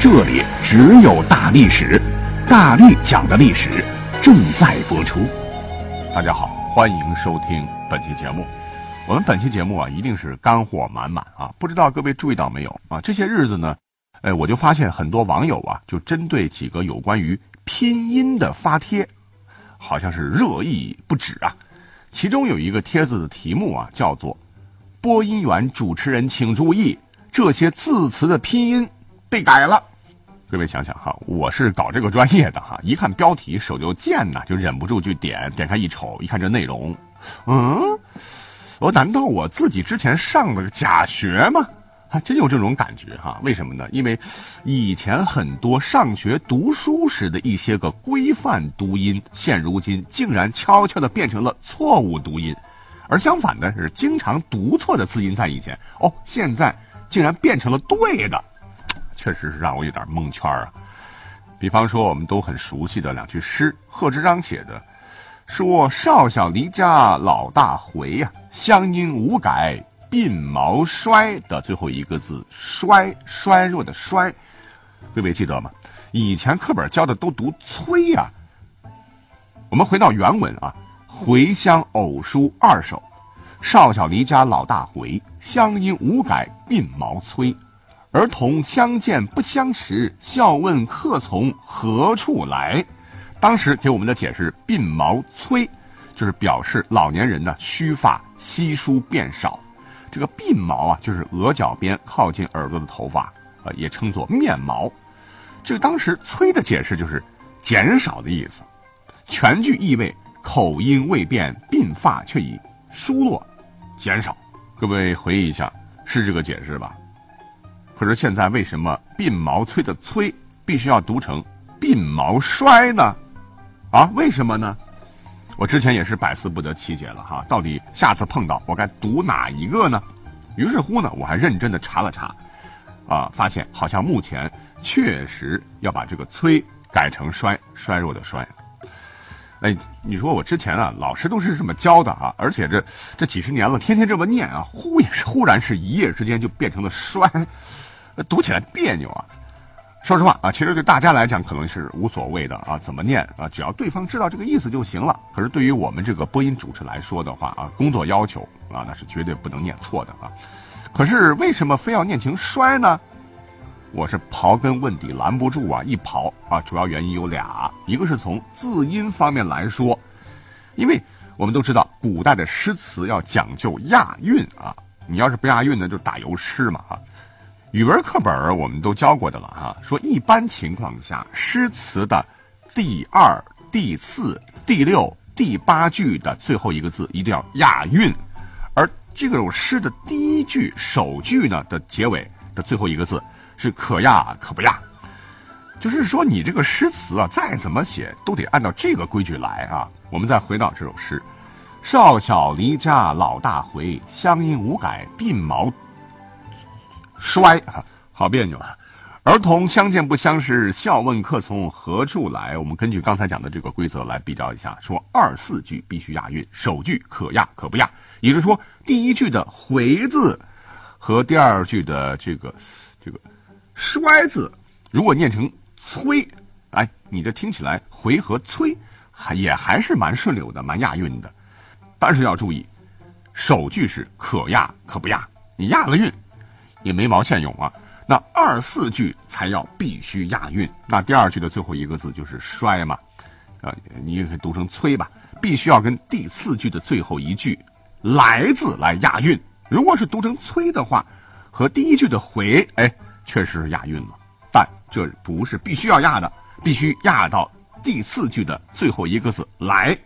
这里只有大历史，大力讲的历史正在播出。大家好，欢迎收听本期节目。我们本期节目啊，一定是干货满满啊！不知道各位注意到没有啊？这些日子呢，哎，我就发现很多网友啊，就针对几个有关于拼音的发帖，好像是热议不止啊。其中有一个帖子的题目啊，叫做“播音员主持人请注意，这些字词的拼音被改了”。各位想想哈，我是搞这个专业的哈，一看标题手就贱呐，就忍不住去点，点开一瞅，一看这内容，嗯，我难道我自己之前上了个假学吗？还真有这种感觉哈。为什么呢？因为以前很多上学读书时的一些个规范读音，现如今竟然悄悄的变成了错误读音，而相反的是经常读错的字音，在以前哦，现在竟然变成了对的。确实是让我有点蒙圈啊！比方说，我们都很熟悉的两句诗，贺知章写的，说“少小离家老大回呀，乡音无改鬓毛衰”的最后一个字“衰”，衰弱的“衰”，各位记得吗？以前课本教的都读“催”呀。我们回到原文啊，《回乡偶书二首》，“少小离家老大回，乡音无改鬓毛衰。”儿童相见不相识，笑问客从何处来。当时给我们的解释“鬓毛衰”，就是表示老年人呢须发稀疏变少。这个鬓毛啊，就是额角边靠近耳朵的头发，呃，也称作面毛。这个当时“催”的解释就是减少的意思。全句意味口音未变，鬓发却已疏落、减少。各位回忆一下，是这个解释吧？可是现在为什么“鬓毛衰”的“催”必须要读成“鬓毛衰”呢？啊，为什么呢？我之前也是百思不得其解了哈。到底下次碰到我该读哪一个呢？于是乎呢，我还认真的查了查，啊，发现好像目前确实要把这个“催”改成“衰”，衰弱的“衰”。哎，你说我之前啊，老师都是这么教的啊，而且这这几十年了，天天这么念啊，忽也是忽然是一夜之间就变成了“衰”。读起来别扭啊！说实话啊，其实对大家来讲可能是无所谓的啊，怎么念啊，只要对方知道这个意思就行了。可是对于我们这个播音主持来说的话啊，工作要求啊，那是绝对不能念错的啊。可是为什么非要念成“衰”呢？我是刨根问底，拦不住啊！一刨啊，主要原因有俩，一个是从字音方面来说，因为我们都知道古代的诗词要讲究押韵啊，你要是不押韵呢，就打油诗嘛啊。语文课本我们都教过的了哈，说一般情况下，诗词的第二、第四、第六、第八句的最后一个字一定要押韵，而这首诗的第一句首句呢的结尾的最后一个字是可押可不押，就是说你这个诗词啊，再怎么写都得按照这个规矩来啊。我们再回到这首诗：少小离家老大回，乡音无改鬓毛。衰，好别扭啊！儿童相见不相识，笑问客从何处来。我们根据刚才讲的这个规则来比较一下，说二四句必须押韵，首句可押可不押。也就是说，第一句的“回”字和第二句的这个这个“衰”字，如果念成“催”，哎，你这听起来“回”和“催”还也还是蛮顺溜的，蛮押韵的。但是要注意，首句是可押可不押，你押了韵。也没毛线用啊！那二四句才要必须押韵。那第二句的最后一个字就是“衰”嘛，啊，你也可以读成“催”吧。必须要跟第四句的最后一句“来”字来押韵。如果是读成“催”的话，和第一句的“回”哎，确实是押韵了。但这不是必须要押的，必须押到第四句的最后一个字“来”。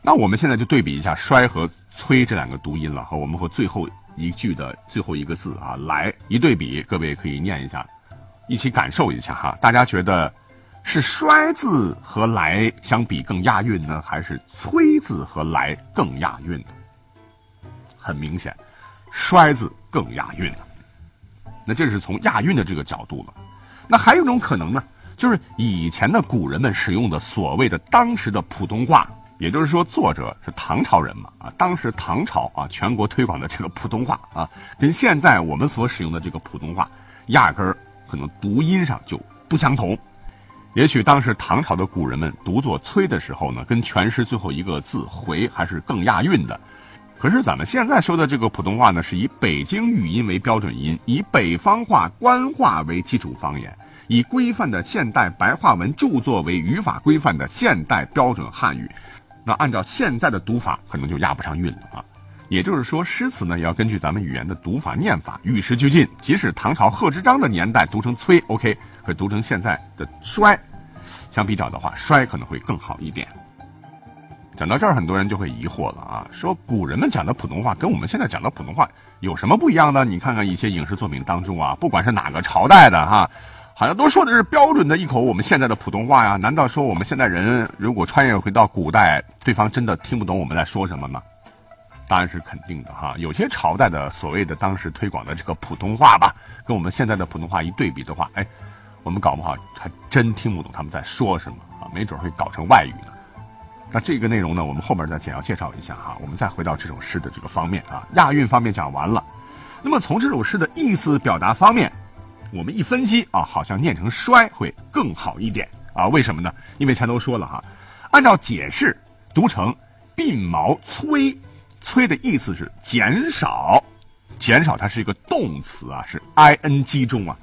那我们现在就对比一下“衰”和“催”这两个读音了，和我们和最后。一句的最后一个字啊，来一对比，各位可以念一下，一起感受一下哈。大家觉得是“衰”字和“来”相比更押韵呢，还是“催”字和“来”更押韵？很明显，“衰”字更押韵。那这是从押韵的这个角度了。那还有一种可能呢，就是以前的古人们使用的所谓的当时的普通话。也就是说，作者是唐朝人嘛？啊，当时唐朝啊，全国推广的这个普通话啊，跟现在我们所使用的这个普通话，压根儿可能读音上就不相同。也许当时唐朝的古人们读作“催”的时候呢，跟全诗最后一个字“回”还是更押韵的。可是咱们现在说的这个普通话呢，是以北京语音为标准音，以北方话官话为基础方言，以规范的现代白话文著作为语法规范的现代标准汉语。那按照现在的读法，可能就押不上韵了啊。也就是说，诗词呢也要根据咱们语言的读法念法与时俱进。即使唐朝贺知章的年代读成“催 ”，OK，可读成现在的“衰”，相比较的话，“衰”可能会更好一点。讲到这儿，很多人就会疑惑了啊，说古人们讲的普通话跟我们现在讲的普通话有什么不一样呢？你看看一些影视作品当中啊，不管是哪个朝代的哈。好像都说的是标准的一口我们现在的普通话呀？难道说我们现在人如果穿越回到古代，对方真的听不懂我们在说什么吗？当然是肯定的哈。有些朝代的所谓的当时推广的这个普通话吧，跟我们现在的普通话一对比的话，哎，我们搞不好还真听不懂他们在说什么啊，没准会搞成外语呢。那这个内容呢，我们后面再简要介绍一下哈。我们再回到这首诗的这个方面啊，押韵方面讲完了，那么从这首诗的意思表达方面。我们一分析啊，好像念成“衰”会更好一点啊？为什么呢？因为前头说了哈，按照解释读成“鬓毛催”，“催”的意思是减少，减少它是一个动词啊，是 i n g 中啊，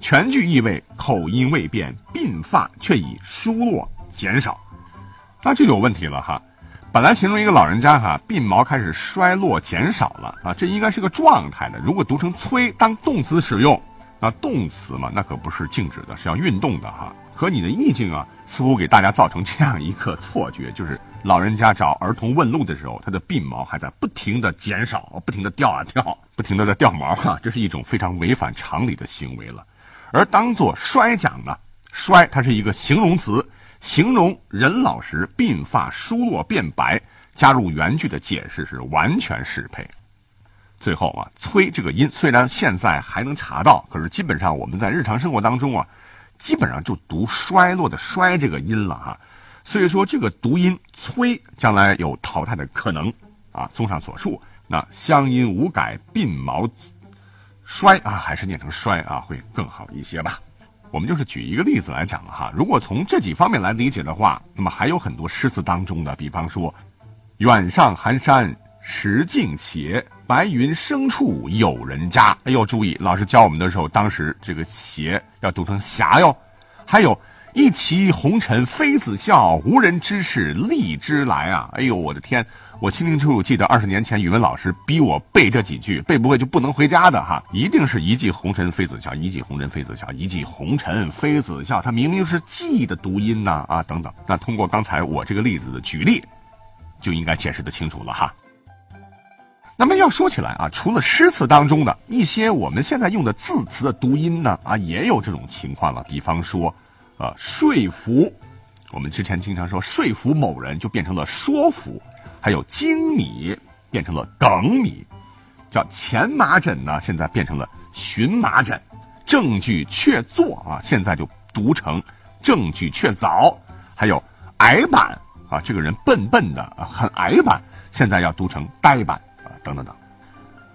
全句意味口音未变，鬓发却已疏落减少，那就有问题了哈。本来形容一个老人家哈，鬓毛开始衰落减少了啊，这应该是个状态的。如果读成“催”当动词使用。那动词嘛，那可不是静止的，是要运动的哈。可你的意境啊，似乎给大家造成这样一个错觉，就是老人家找儿童问路的时候，他的鬓毛还在不停的减少，不停的掉啊掉，不停的在掉毛哈，这是一种非常违反常理的行为了。而当做衰讲呢，衰它是一个形容词，形容人老时鬓发疏落变白，加入原句的解释是完全适配。最后啊，催这个音虽然现在还能查到，可是基本上我们在日常生活当中啊，基本上就读衰落的衰这个音了哈。所以说这个读音催将来有淘汰的可能啊。综上所述，那乡音无改鬓毛衰啊，还是念成衰啊会更好一些吧。我们就是举一个例子来讲了哈。如果从这几方面来理解的话，那么还有很多诗词当中的，比方说远上寒山。石径斜，白云深处有人家。哎呦，注意，老师教我们的时候，当时这个斜要读成霞哟。还有一骑红尘妃子笑，无人知是荔枝来啊。哎呦，我的天，我清清楚楚记得二十年前语文老师逼我背这几句，背不会就不能回家的哈。一定是一骑红尘妃子笑，一骑红尘妃子笑，一骑红尘妃子笑。它明明是“记”的读音呐啊等等。那通过刚才我这个例子的举例，就应该解释的清楚了哈。那么要说起来啊，除了诗词当中的一些我们现在用的字词的读音呢，啊，也有这种情况了。比方说，啊，说服，我们之前经常说说服某人就变成了说服；还有精米变成了梗米，叫前麻疹呢，现在变成了荨麻疹；证据确凿啊，现在就读成证据确凿；还有矮板啊，这个人笨笨的啊，很矮板，现在要读成呆板啊。等等等，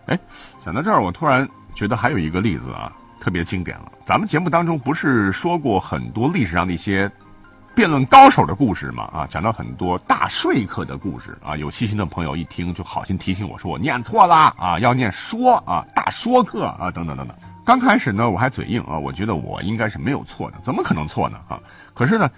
哎，讲到这儿，我突然觉得还有一个例子啊，特别经典了。咱们节目当中不是说过很多历史上的一些辩论高手的故事吗？啊，讲到很多大说客的故事啊，有细心的朋友一听就好心提醒我说我念错了啊，要念说啊，大说客啊，等等等等。刚开始呢，我还嘴硬啊，我觉得我应该是没有错的，怎么可能错呢？啊，可是呢。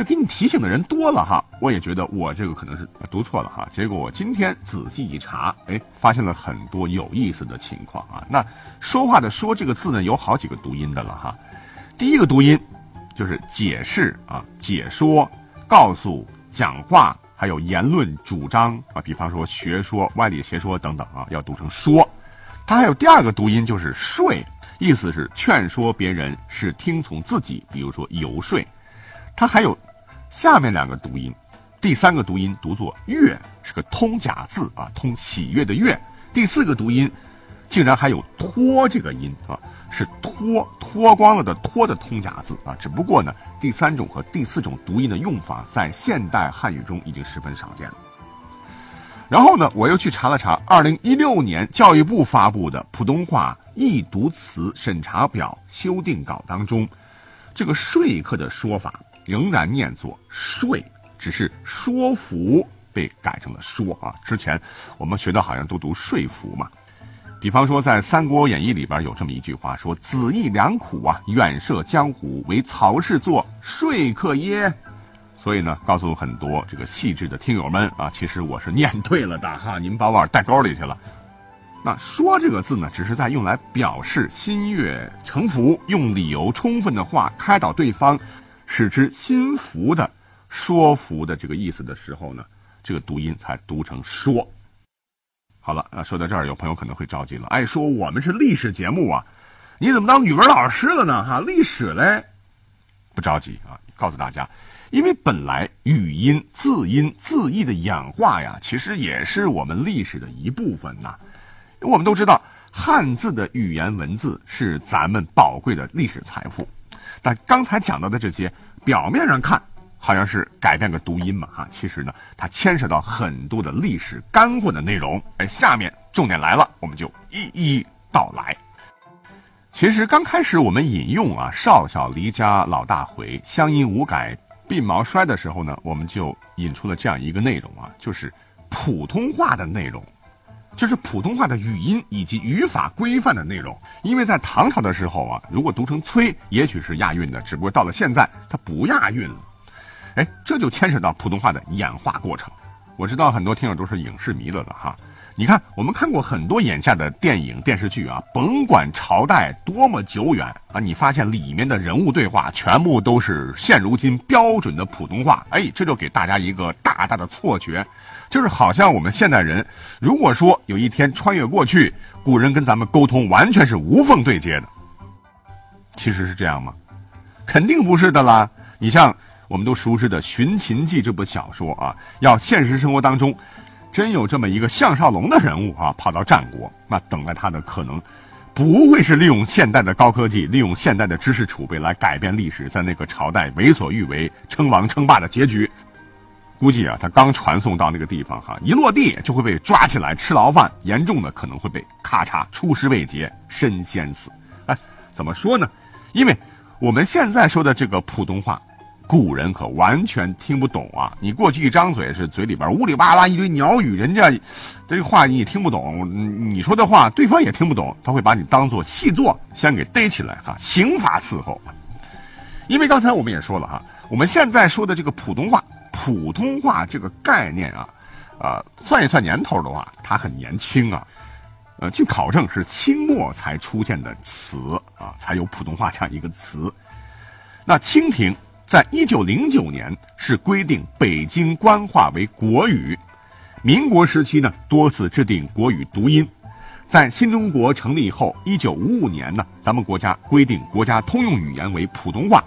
这给你提醒的人多了哈，我也觉得我这个可能是读错了哈。结果我今天仔细一查，哎，发现了很多有意思的情况啊。那说话的“说”这个字呢，有好几个读音的了哈。第一个读音就是解释啊、解说、告诉、讲话，还有言论、主张啊，比方说学说、歪理邪说等等啊，要读成说。它还有第二个读音就是“说”，意思是劝说别人是听从自己，比如说游说。它还有下面两个读音，第三个读音读作“悦”，是个通假字啊，通喜悦的“悦”。第四个读音竟然还有“脱”这个音啊，是脱脱光了的“脱”的通假字啊。只不过呢，第三种和第四种读音的用法在现代汉语中已经十分少见了。然后呢，我又去查了查，二零一六年教育部发布的普通话易读词审查表修订稿当中，这个说客的说法仍然念作说，只是说服被改成了说啊。之前我们学的好像都读说服嘛。比方说，在《三国演义》里边有这么一句话，说：“子义良苦啊，远涉江湖，为曹氏作说客耶。”所以呢，告诉很多这个细致的听友们啊，其实我是念对了的哈，你们把我带沟里去了。那说这个字呢，只是在用来表示心悦诚服，用理由充分的话开导对方，使之心服的说服的这个意思的时候呢，这个读音才读成说。好了，啊，说到这儿，有朋友可能会着急了，哎，说我们是历史节目啊，你怎么当语文老师了呢？哈，历史嘞，不着急啊，告诉大家。因为本来语音、字音、字义的演化呀，其实也是我们历史的一部分呐。我们都知道，汉字的语言文字是咱们宝贵的历史财富。但刚才讲到的这些，表面上看好像是改变个读音嘛，哈，其实呢，它牵涉到很多的历史干货的内容。哎，下面重点来了，我们就一一道来。其实刚开始我们引用啊，“少小离家老大回，乡音无改”。鬓毛衰的时候呢，我们就引出了这样一个内容啊，就是普通话的内容，就是普通话的语音以及语法规范的内容。因为在唐朝的时候啊，如果读成崔，也许是押韵的，只不过到了现在，它不押韵了。哎，这就牵扯到普通话的演化过程。我知道很多听友都是影视迷了的哈。你看，我们看过很多眼下的电影电视剧啊，甭管朝代多么久远啊，你发现里面的人物对话全部都是现如今标准的普通话。哎，这就给大家一个大大的错觉，就是好像我们现代人，如果说有一天穿越过去，古人跟咱们沟通完全是无缝对接的。其实是这样吗？肯定不是的啦。你像我们都熟知的《寻秦记》这部小说啊，要现实生活当中。真有这么一个项少龙的人物啊，跑到战国，那等待他的可能不会是利用现代的高科技、利用现代的知识储备来改变历史，在那个朝代为所欲为、称王称霸的结局。估计啊，他刚传送到那个地方哈，一落地就会被抓起来吃牢饭，严重的可能会被咔嚓出师未捷身先死。哎，怎么说呢？因为我们现在说的这个普通话。古人可完全听不懂啊！你过去一张嘴，是嘴里边呜里哇啦一堆鸟语，人家这个话你也听不懂，你说的话对方也听不懂，他会把你当做细作，先给逮起来哈，刑罚伺候。因为刚才我们也说了哈，我们现在说的这个普通话，普通话这个概念啊，啊，算一算年头的话，它很年轻啊。呃，据考证是清末才出现的词啊，才有普通话这样一个词。那清廷。在一九零九年是规定北京官话为国语，民国时期呢多次制定国语读音，在新中国成立以后，一九五五年呢，咱们国家规定国家通用语言为普通话，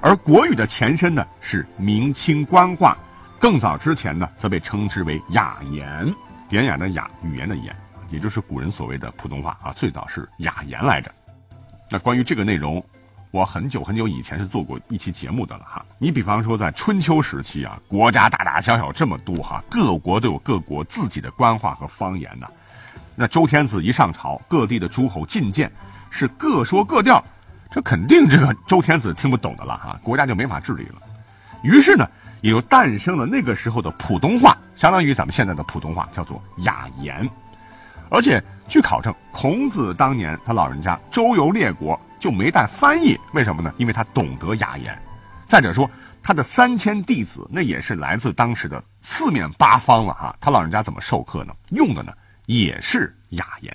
而国语的前身呢是明清官话，更早之前呢则被称之为雅言，典雅的雅，语言的言，也就是古人所谓的普通话啊，最早是雅言来着。那关于这个内容。我很久很久以前是做过一期节目的了哈。你比方说在春秋时期啊，国家大大小小这么多哈，各国都有各国自己的官话和方言呢。那周天子一上朝，各地的诸侯进谏是各说各调，这肯定这个周天子听不懂的了哈，国家就没法治理了。于是呢，也就诞生了那个时候的普通话，相当于咱们现在的普通话，叫做雅言。而且据考证，孔子当年他老人家周游列国。就没带翻译，为什么呢？因为他懂得雅言。再者说，他的三千弟子那也是来自当时的四面八方了哈。他老人家怎么授课呢？用的呢也是雅言。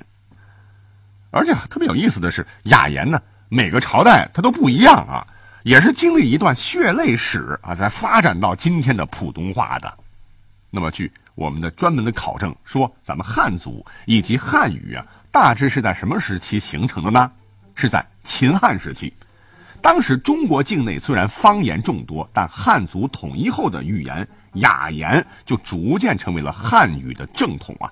而且特别有意思的是，雅言呢每个朝代它都不一样啊，也是经历一段血泪史啊，才发展到今天的普通话的。那么，据我们的专门的考证说，咱们汉族以及汉语啊，大致是在什么时期形成的呢？是在秦汉时期。当时中国境内虽然方言众多，但汉族统一后的语言雅言就逐渐成为了汉语的正统啊。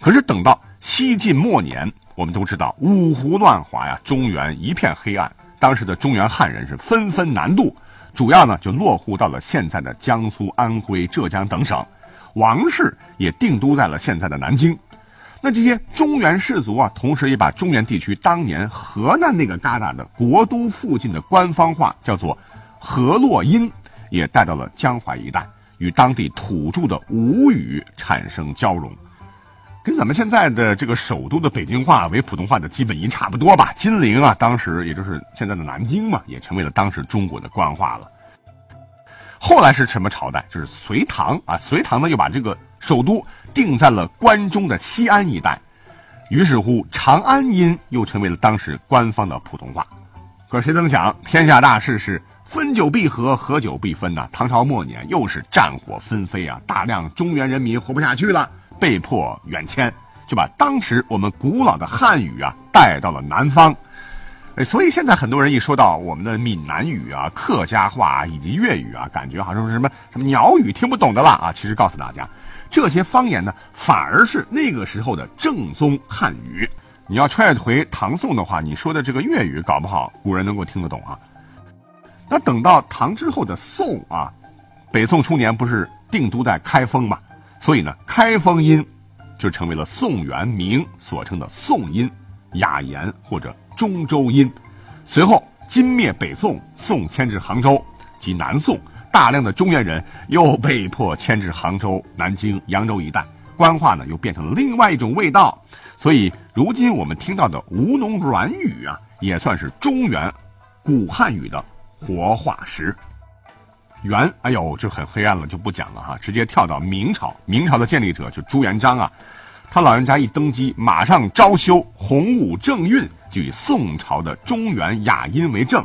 可是等到西晋末年，我们都知道五胡乱华呀，中原一片黑暗。当时的中原汉人是纷纷南渡，主要呢就落户到了现在的江苏、安徽、浙江等省，王室也定都在了现在的南京。那这些中原士族啊，同时也把中原地区当年河南那个旮旯的国都附近的官方话叫做河洛音，也带到了江淮一带，与当地土著的吴语产生交融，跟咱们现在的这个首都的北京话为普通话的基本音差不多吧。金陵啊，当时也就是现在的南京嘛，也成为了当时中国的官话了。后来是什么朝代？就是隋唐啊，隋唐呢又把这个首都。定在了关中的西安一带，于是乎，长安音又成为了当时官方的普通话。可谁曾想，天下大事是分久必合，合久必分呐。唐朝末年，又是战火纷飞啊，大量中原人民活不下去了，被迫远迁，就把当时我们古老的汉语啊带到了南方。哎，所以现在很多人一说到我们的闽南语啊、客家话以及粤语啊，感觉好像是什么什么鸟语听不懂的了啊。其实告诉大家。这些方言呢，反而是那个时候的正宗汉语。你要穿越回唐宋的话，你说的这个粤语，搞不好古人能够听得懂啊。那等到唐之后的宋啊，北宋初年不是定都在开封嘛，所以呢，开封音就成为了宋元明所称的宋音、雅言或者中州音。随后金灭北宋，宋迁至杭州及南宋。大量的中原人又被迫迁至杭州、南京、扬州一带，官话呢又变成了另外一种味道。所以，如今我们听到的吴侬软语啊，也算是中原古汉语的活化石。元，哎呦，就很黑暗了，就不讲了哈，直接跳到明朝。明朝的建立者就朱元璋啊，他老人家一登基，马上招修洪武正韵，就以宋朝的中原雅音为正。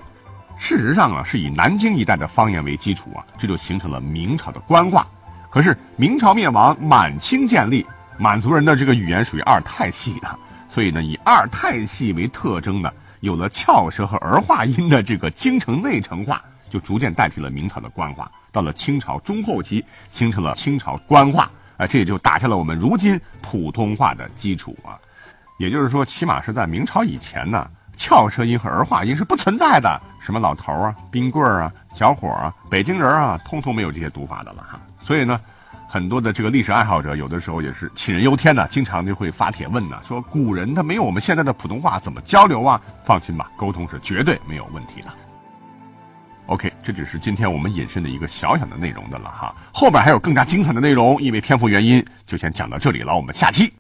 事实上啊，是以南京一带的方言为基础啊，这就形成了明朝的官话。可是明朝灭亡，满清建立，满族人的这个语言属于二太系的，所以呢，以二太系为特征的，有了翘舌和儿化音的这个京城内城话，就逐渐代替了明朝的官话。到了清朝中后期，形成了清朝官话，啊，这也就打下了我们如今普通话的基础啊。也就是说，起码是在明朝以前呢。翘舌音和儿化音是不存在的，什么老头啊、冰棍啊、小伙啊、北京人啊，通通没有这些读法的了哈。所以呢，很多的这个历史爱好者有的时候也是杞人忧天的，经常就会发帖问呢，说古人他没有我们现在的普通话怎么交流啊？放心吧，沟通是绝对没有问题的。OK，这只是今天我们引申的一个小小的内容的了哈，后边还有更加精彩的内容，因为篇幅原因就先讲到这里了，我们下期